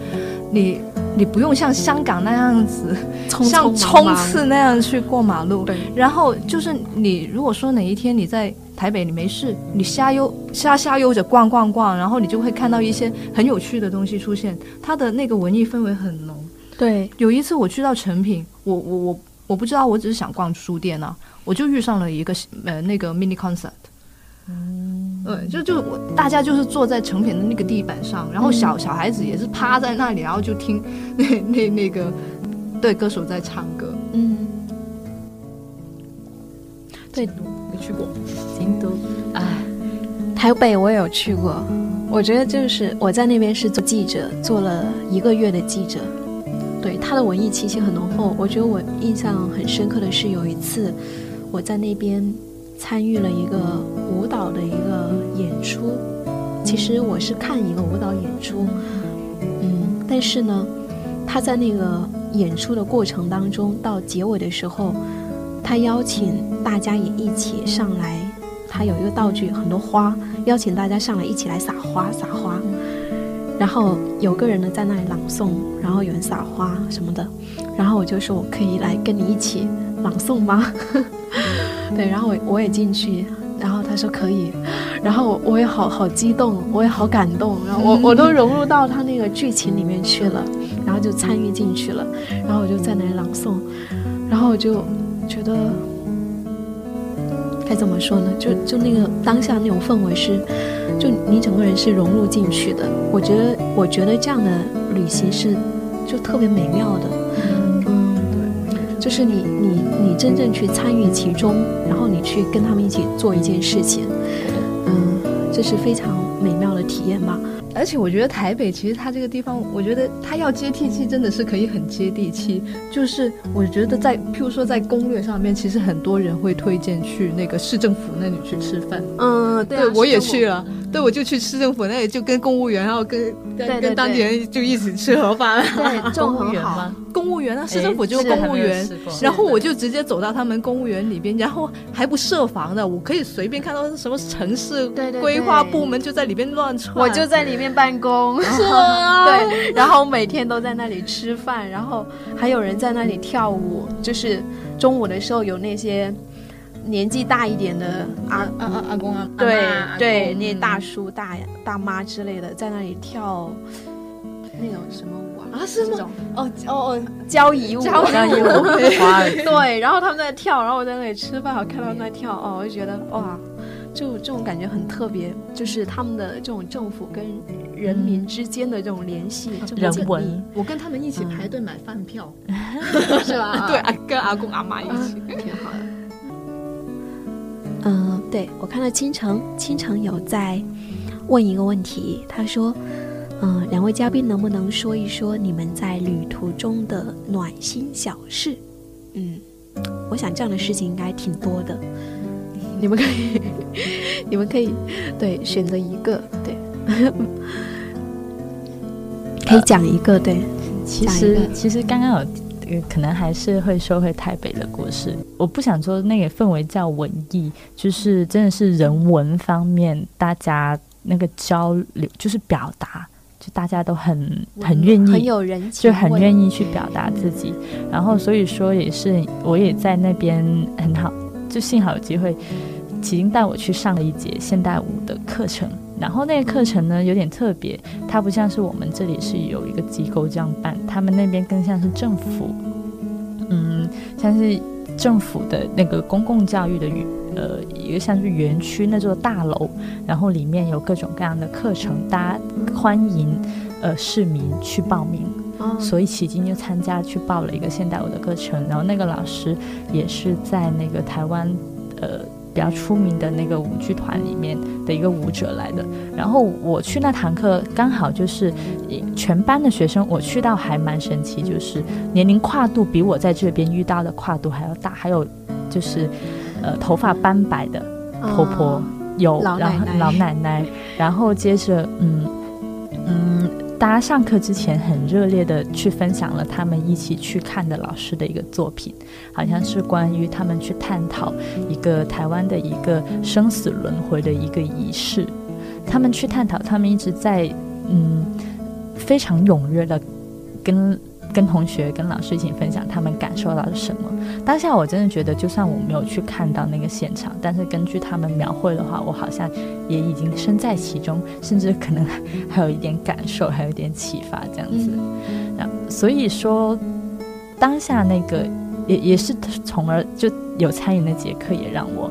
你你不用像香港那样子，匆匆像冲刺那样去过马路。对，然后就是你如果说哪一天你在台北你没事，你瞎悠瞎瞎悠着逛逛逛，然后你就会看到一些很有趣的东西出现，它的那个文艺氛围很浓。对，有一次我去到成品，我我我我不知道，我只是想逛书店啊，我就遇上了一个呃那个 mini concert。嗯，对，就就我大家就是坐在成品的那个地板上，然后小、小孩子也是趴在那里，然后就听 [LAUGHS] 那那那个对歌手在唱歌。嗯，对，去过，京都，哎，台北我也有去过，我觉得就是我在那边是做记者，做了一个月的记者。对，他的文艺气息很浓厚。我觉得我印象很深刻的是有一次我在那边参与了一个舞蹈的一个演出。其实我是看一个舞蹈演出，嗯，但是呢，他在那个演出的过程当中，到结尾的时候，他邀请大家也一起上来他有一个道具，很多花，邀请大家上来一起来撒花撒花。然后有个人呢在那里朗诵，然后有人撒花什么的，然后我就说我可以来跟你一起朗诵吗？[LAUGHS] 对，然后我我也进去，然后他说可以，然后我也好好激动，我也好感动，然后我我都融入到他那个剧情里面去了，然后就参与进去了，然后我就在那里朗诵，然后我就觉得该怎么说呢？就就那个当下那种氛围是。就你整个人是融入进去的，我觉得，我觉得这样的旅行是就特别美妙的，嗯，对，就是你你你真正去参与其中，然后你去跟他们一起做一件事情，嗯，这是非常美妙的体验吧。而且我觉得台北其实它这个地方，我觉得它要接地气，真的是可以很接地气。就是我觉得在譬如说在攻略上面，其实很多人会推荐去那个市政府那里去吃饭。嗯，对，我也去了。对，我就去市政府那里，就跟公务员，然后跟跟当地人就一起吃盒饭。对，公务员吗？公务员啊，市政府就是公务员。然后我就直接走到他们公务员里边，然后还不设防的，我可以随便看到什么城市规划部门就在里边乱窜。我就在里面办公，[LAUGHS] 对。然后每天都在那里吃饭，然后还有人在那里跳舞，就是中午的时候有那些。年纪大一点的阿阿阿阿公啊，对对，那些大叔大大妈之类的，在那里跳那种什么舞啊？啊，是那种哦哦哦，交谊舞，交谊舞，[LAUGHS] [LAUGHS] 对。然后他们在跳，然后我在那里吃饭，我看到那跳，哦，我就觉得哇，就这种感觉很特别，就是他们的这种政府跟人民之间的这种联系，人文。我跟他们一起排队买饭票，[LAUGHS] 是吧？[LAUGHS] 对，跟阿公阿妈一起，挺好的。嗯，对我看到倾城，倾城有在问一个问题，他说：“嗯，两位嘉宾能不能说一说你们在旅途中的暖心小事？”嗯，我想这样的事情应该挺多的，你们可以，[LAUGHS] 你们可以对选择一个，对，[LAUGHS] 可以讲一个，对，其实其实刚刚有。可能还是会说回台北的故事。我不想说那个氛围叫文艺，就是真的是人文方面，大家那个交流就是表达，就大家都很很愿意，很有人情，就很愿意去表达自己。然后所以说也是，我也在那边很好，就幸好有机会，启经带我去上了一节现代舞的课程。然后那个课程呢有点特别，它不像是我们这里是有一个机构这样办，他们那边更像是政府，嗯，像是政府的那个公共教育的园，呃，一个像是园区那座大楼，然后里面有各种各样的课程，大家欢迎呃市民去报名，所以迄今就参加去报了一个现代舞的课程，然后那个老师也是在那个台湾，呃。比较出名的那个舞剧团里面的一个舞者来的，然后我去那堂课，刚好就是全班的学生，我去到还蛮神奇，就是年龄跨度比我在这边遇到的跨度还要大，还有就是呃头发斑白的婆婆有，然后老奶奶，然后接着嗯嗯。大家上课之前很热烈的去分享了他们一起去看的老师的一个作品，好像是关于他们去探讨一个台湾的一个生死轮回的一个仪式。他们去探讨，他们一直在嗯非常踊跃的跟。跟同学、跟老师一起分享他们感受到了什么。当下我真的觉得，就算我没有去看到那个现场，但是根据他们描绘的话，我好像也已经身在其中，甚至可能还有一点感受，还有一点启发这样子。那所以说，当下那个也也是从而就有参与那节课，也让我。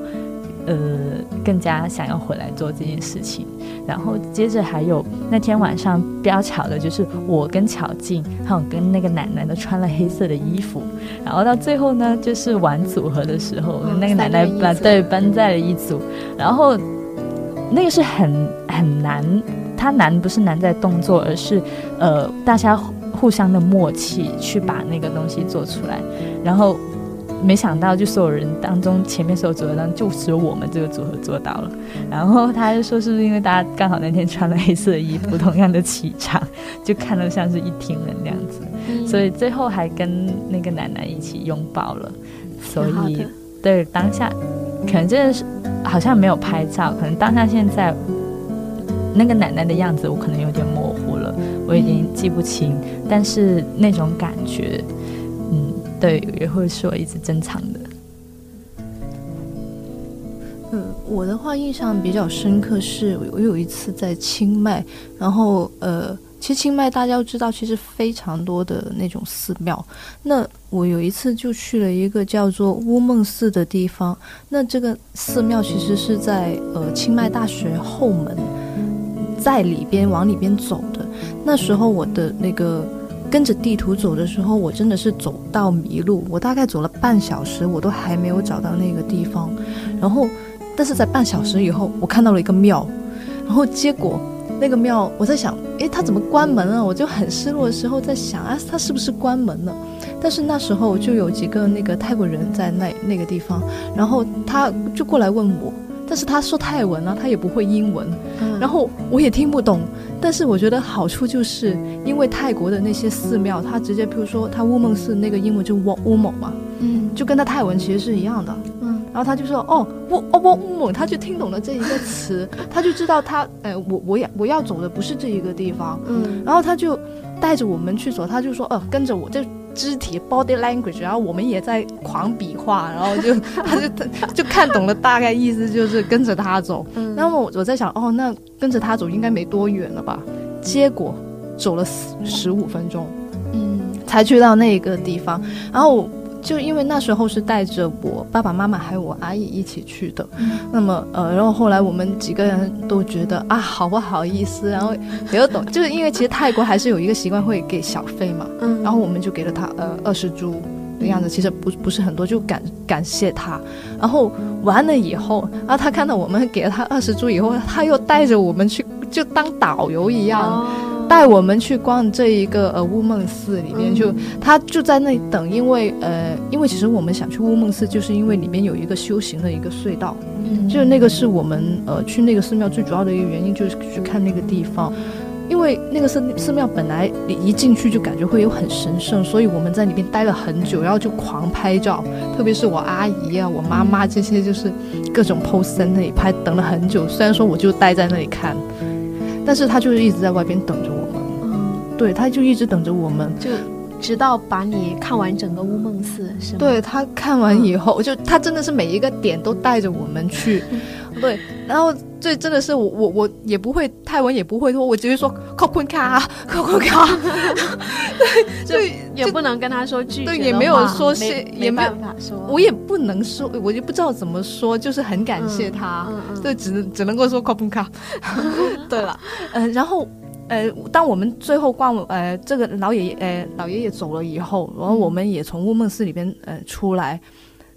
呃，更加想要回来做这件事情，然后接着还有那天晚上比较巧的就是我跟巧静还有跟那个奶奶都穿了黑色的衣服，然后到最后呢，就是玩组合的时候，那个奶奶把对搬在了一组，然后那个是很很难，它难不是难在动作，而是呃大家互相的默契去把那个东西做出来，然后。没想到，就所有人当中，前面所有组合当中，就只有我们这个组合做到了。然后他就说，是不是因为大家刚好那天穿了黑色衣服，同样的气场，就看得像是一厅人那样子。所以最后还跟那个奶奶一起拥抱了。所以对当下，可能真的是好像没有拍照，可能当下现在那个奶奶的样子，我可能有点模糊了，我已经记不清，但是那种感觉，嗯，对，也会是我一直珍藏的。嗯，我的话印象比较深刻是，我有一次在清迈，然后呃。其实清迈大家都知道，其实非常多的那种寺庙。那我有一次就去了一个叫做乌梦寺的地方。那这个寺庙其实是在呃清迈大学后门，在里边往里边走的。那时候我的那个跟着地图走的时候，我真的是走到迷路。我大概走了半小时，我都还没有找到那个地方。然后，但是在半小时以后，我看到了一个庙，然后结果。那个庙，我在想，诶，他怎么关门了？我就很失落的时候在想啊，他是不是关门了？但是那时候就有几个那个泰国人在那那个地方，然后他就过来问我，但是他说泰文啊，他也不会英文，然后我也听不懂。但是我觉得好处就是因为泰国的那些寺庙，他直接比如说他乌蒙寺那个英文就乌乌蒙嘛，嗯，就跟他泰文其实是一样的。嗯。然后他就说：“哦，我哦我我，他就听懂了这一个词，他就知道他，呃，我我要我要走的不是这一个地方，嗯，然后他就带着我们去走，他就说，哦，跟着我，就肢体 body language，然后我们也在狂比划，然后就 [LAUGHS] 他就他 [LAUGHS] 就看懂了大概意思，就是跟着他走。那么我我在想，哦，那跟着他走应该没多远了吧？结果走了十十五分钟，嗯，才去到那个地方，然后。”就因为那时候是带着我爸爸妈妈还有我阿姨一起去的，那么呃，然后后来我们几个人都觉得啊，好不好意思，然后也有懂，就是因为其实泰国还是有一个习惯会给小费嘛，嗯，然后我们就给了他呃二十铢的样子，其实不不是很多，就感感谢他，然后完了以后，然后他看到我们给了他二十铢以后，他又带着我们去，就当导游一样。带我们去逛这一个呃乌梦寺里面，就他就在那里等，因为呃，因为其实我们想去乌梦寺，就是因为里面有一个修行的一个隧道，就是那个是我们呃去那个寺庙最主要的一个原因，就是去看那个地方，因为那个寺寺庙本来你一进去就感觉会有很神圣，所以我们在里面待了很久，然后就狂拍照，特别是我阿姨啊、我妈妈这些，就是各种 pose 在那里拍，等了很久。虽然说我就待在那里看，但是他就是一直在外边等着我们。对，他就一直等着我们，就直到把你看完整个乌梦寺，是吗？对他看完以后，就他真的是每一个点都带着我们去，[LAUGHS] 对，然后这真的是我我我也不会泰文也不会说，我直接说扣坤卡 [LAUGHS] 扣坤卡，[LAUGHS] 对，就也不能跟他说拒绝，对，也没有说是也没办法说，我也不能说，我就不知道怎么说，就是很感谢他，对，只能只能够说扣坤卡，[LAUGHS] 对了，嗯，然后。呃，当我们最后逛呃这个老爷爷呃老爷爷走了以后，然后我们也从乌梦寺里边呃出来，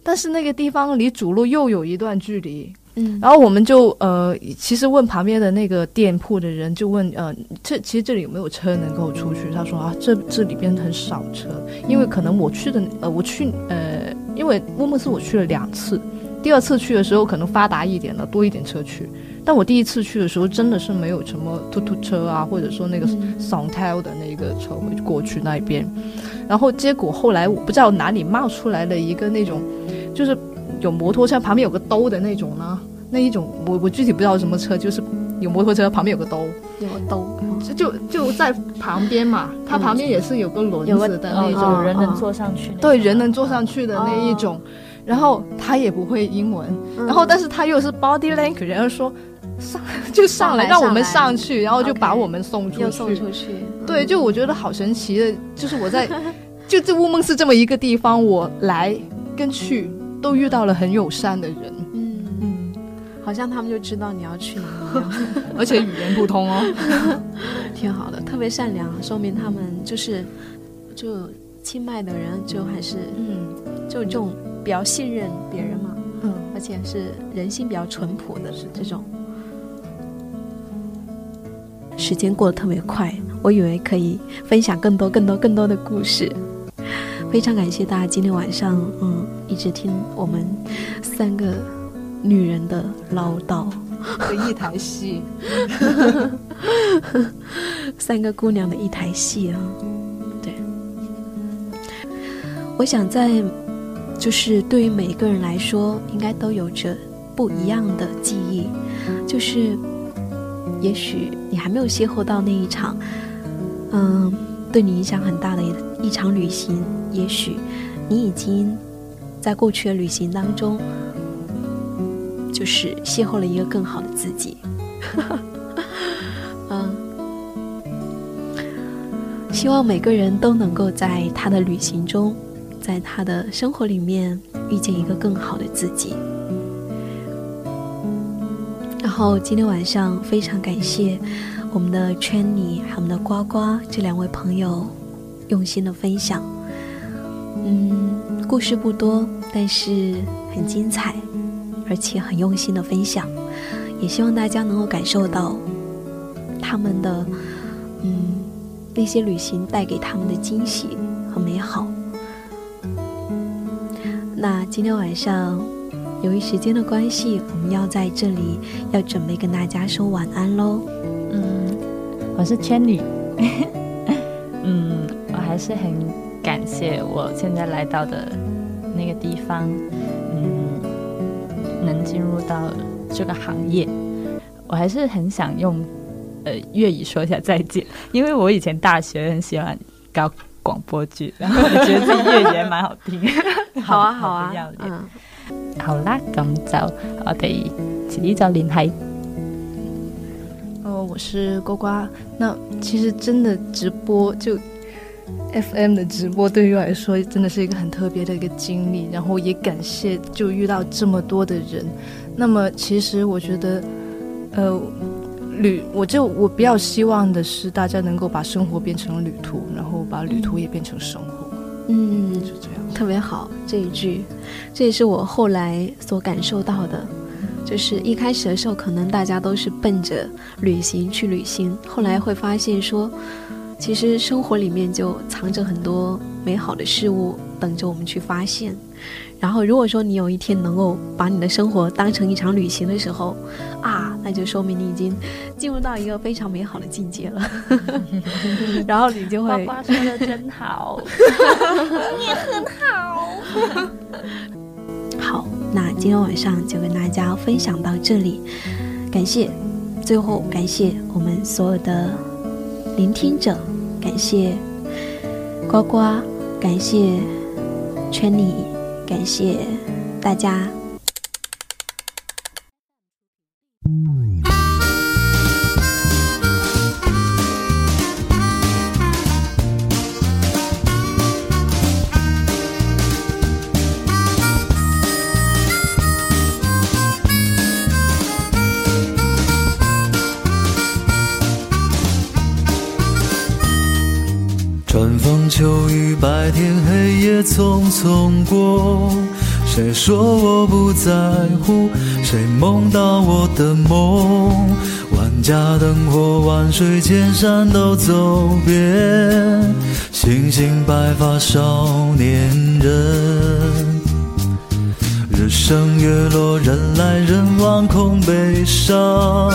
但是那个地方离主路又有一段距离，嗯，然后我们就呃其实问旁边的那个店铺的人，就问呃这其实这里有没有车能够出去？他说啊这这里边很少车，因为可能我去的呃我去呃因为乌梦寺我去了两次，第二次去的时候可能发达一点了，多一点车去。但我第一次去的时候，真的是没有什么突突车啊，或者说那个 Songtail 的那个车会过去那边，然后结果后来我不知道哪里冒出来了一个那种，就是有摩托车旁边有个兜的那种呢，那一种我我具体不知道什么车，就是有摩托车旁边有个兜，有个兜，就就在旁边嘛，它旁边也是有个轮子的那种，人能坐上去，对，人能坐上去的那一种，然后他也不会英文，然后但是他又是 body language，然后说。[LAUGHS] 上就上来，让我们上去，然后就把我们送出去。送出去。对，就我觉得好神奇的，就是我在 [LAUGHS] 就这乌梦寺这么一个地方，我来跟去都遇到了很友善的人。嗯嗯，好像他们就知道你要去哪里，而且语言不通哦，[LAUGHS] 挺好的，特别善良，说明他们就是就清迈的人，就还是嗯，就这种比较信任别人嘛，嗯，而且是人性比较淳朴的，是这种。时间过得特别快，我以为可以分享更多、更多、更多的故事。非常感谢大家今天晚上，嗯，一直听我们三个女人的唠叨 [LAUGHS] 的一台戏，[LAUGHS] 三个姑娘的一台戏啊。对，我想在就是对于每一个人来说，应该都有着不一样的记忆。就是，也许你还没有邂逅到那一场，嗯，对你影响很大的一一场旅行。也许你已经在过去的旅行当中，就是邂逅了一个更好的自己。[LAUGHS] 嗯，希望每个人都能够在他的旅行中。在他的生活里面遇见一个更好的自己。然后今天晚上非常感谢我们的圈里还有我们的呱呱这两位朋友用心的分享。嗯，故事不多，但是很精彩，而且很用心的分享。也希望大家能够感受到他们的嗯那些旅行带给他们的惊喜和美好。那今天晚上，由于时间的关系，我们要在这里要准备跟大家说晚安喽。嗯，我是圈女。[LAUGHS] 嗯，我还是很感谢我现在来到的那个地方，嗯，能进入到这个行业，我还是很想用呃粤语说一下再见，因为我以前大学很喜欢搞。广播剧，然后我觉得自己粤语也蛮好听。[LAUGHS] 好啊，好啊，嗯，好啦，咁就我哋遲啲就聯繫。哦，我是呱呱。那其实真的直播就 FM 的直播，对于我来说真的是一个很特别的一个经历。然后也感谢就遇到这么多的人。那么其实我觉得，呃。旅，我就我比较希望的是，大家能够把生活变成旅途，然后把旅途也变成生活。嗯，就这样，特别好这一句，这也是我后来所感受到的。就是一开始的时候，可能大家都是奔着旅行去旅行，后来会发现说，其实生活里面就藏着很多美好的事物，等着我们去发现。然后，如果说你有一天能够把你的生活当成一场旅行的时候，啊，那就说明你已经进入到一个非常美好的境界了。[LAUGHS] 然后你就会，呱呱说的真好，你也很好。[LAUGHS] 好，那今天晚上就跟大家分享到这里，感谢，最后感谢我们所有的聆听者，感谢呱呱，感谢圈里。感谢大家。秋雨，白天黑夜匆匆过。谁说我不在乎？谁梦到我的梦？万家灯火，万水千山都走遍。星星白发少年人，日升月落，人来人往，空悲伤。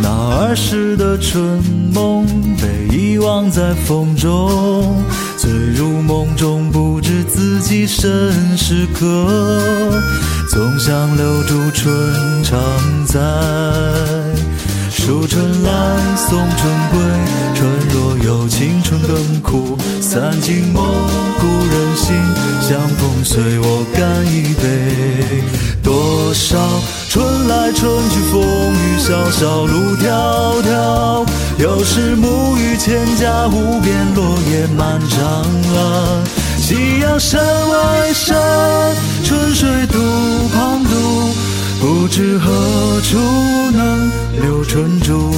那儿时的春梦被遗忘在风中，醉入梦中不知自己身是客，总想留住春常在。数春来送春归，春若有情春更苦。散尽梦，故人心，相逢随我干一杯。多少春来春去风雨萧萧路迢迢，有时暮雨千家无边落叶满长安。夕阳山外山，春水渡旁渡，不知何处能留春住。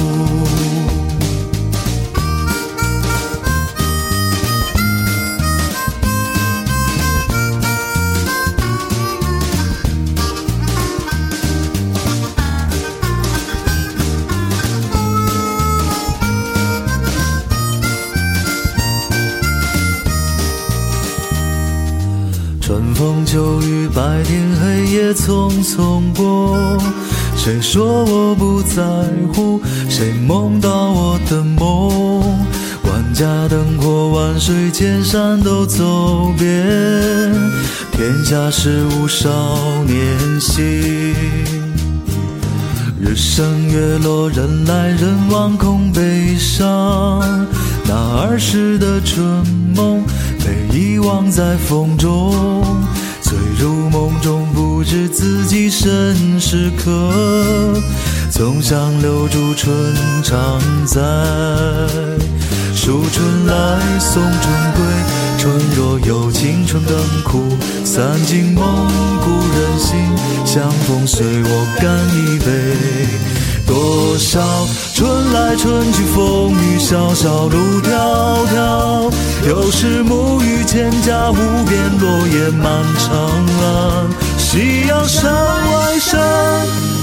秋雨，白天黑夜匆匆过。谁说我不在乎？谁梦到我的梦？万家灯火，万水千山都走遍。天下事无少年心。日升月落，人来人往，空悲伤。那儿时的春梦，被遗忘在风中。醉入梦中，不知自己身是客。总想留住春常在。数春来送春归，春若有情春更苦。散尽梦，故人心，相逢随我干一杯。多少春来春去风雨潇潇路迢迢，有时暮雨千家无边落叶满长安。夕阳山外山，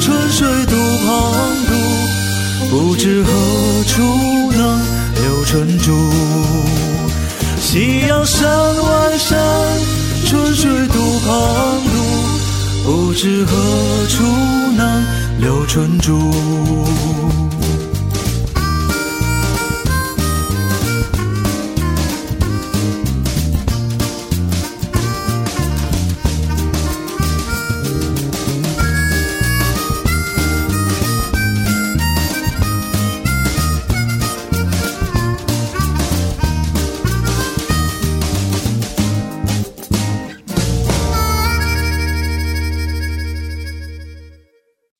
春水渡旁渡，不知何处能留春住。夕阳山外山，春水渡旁渡，不知何处能留春住。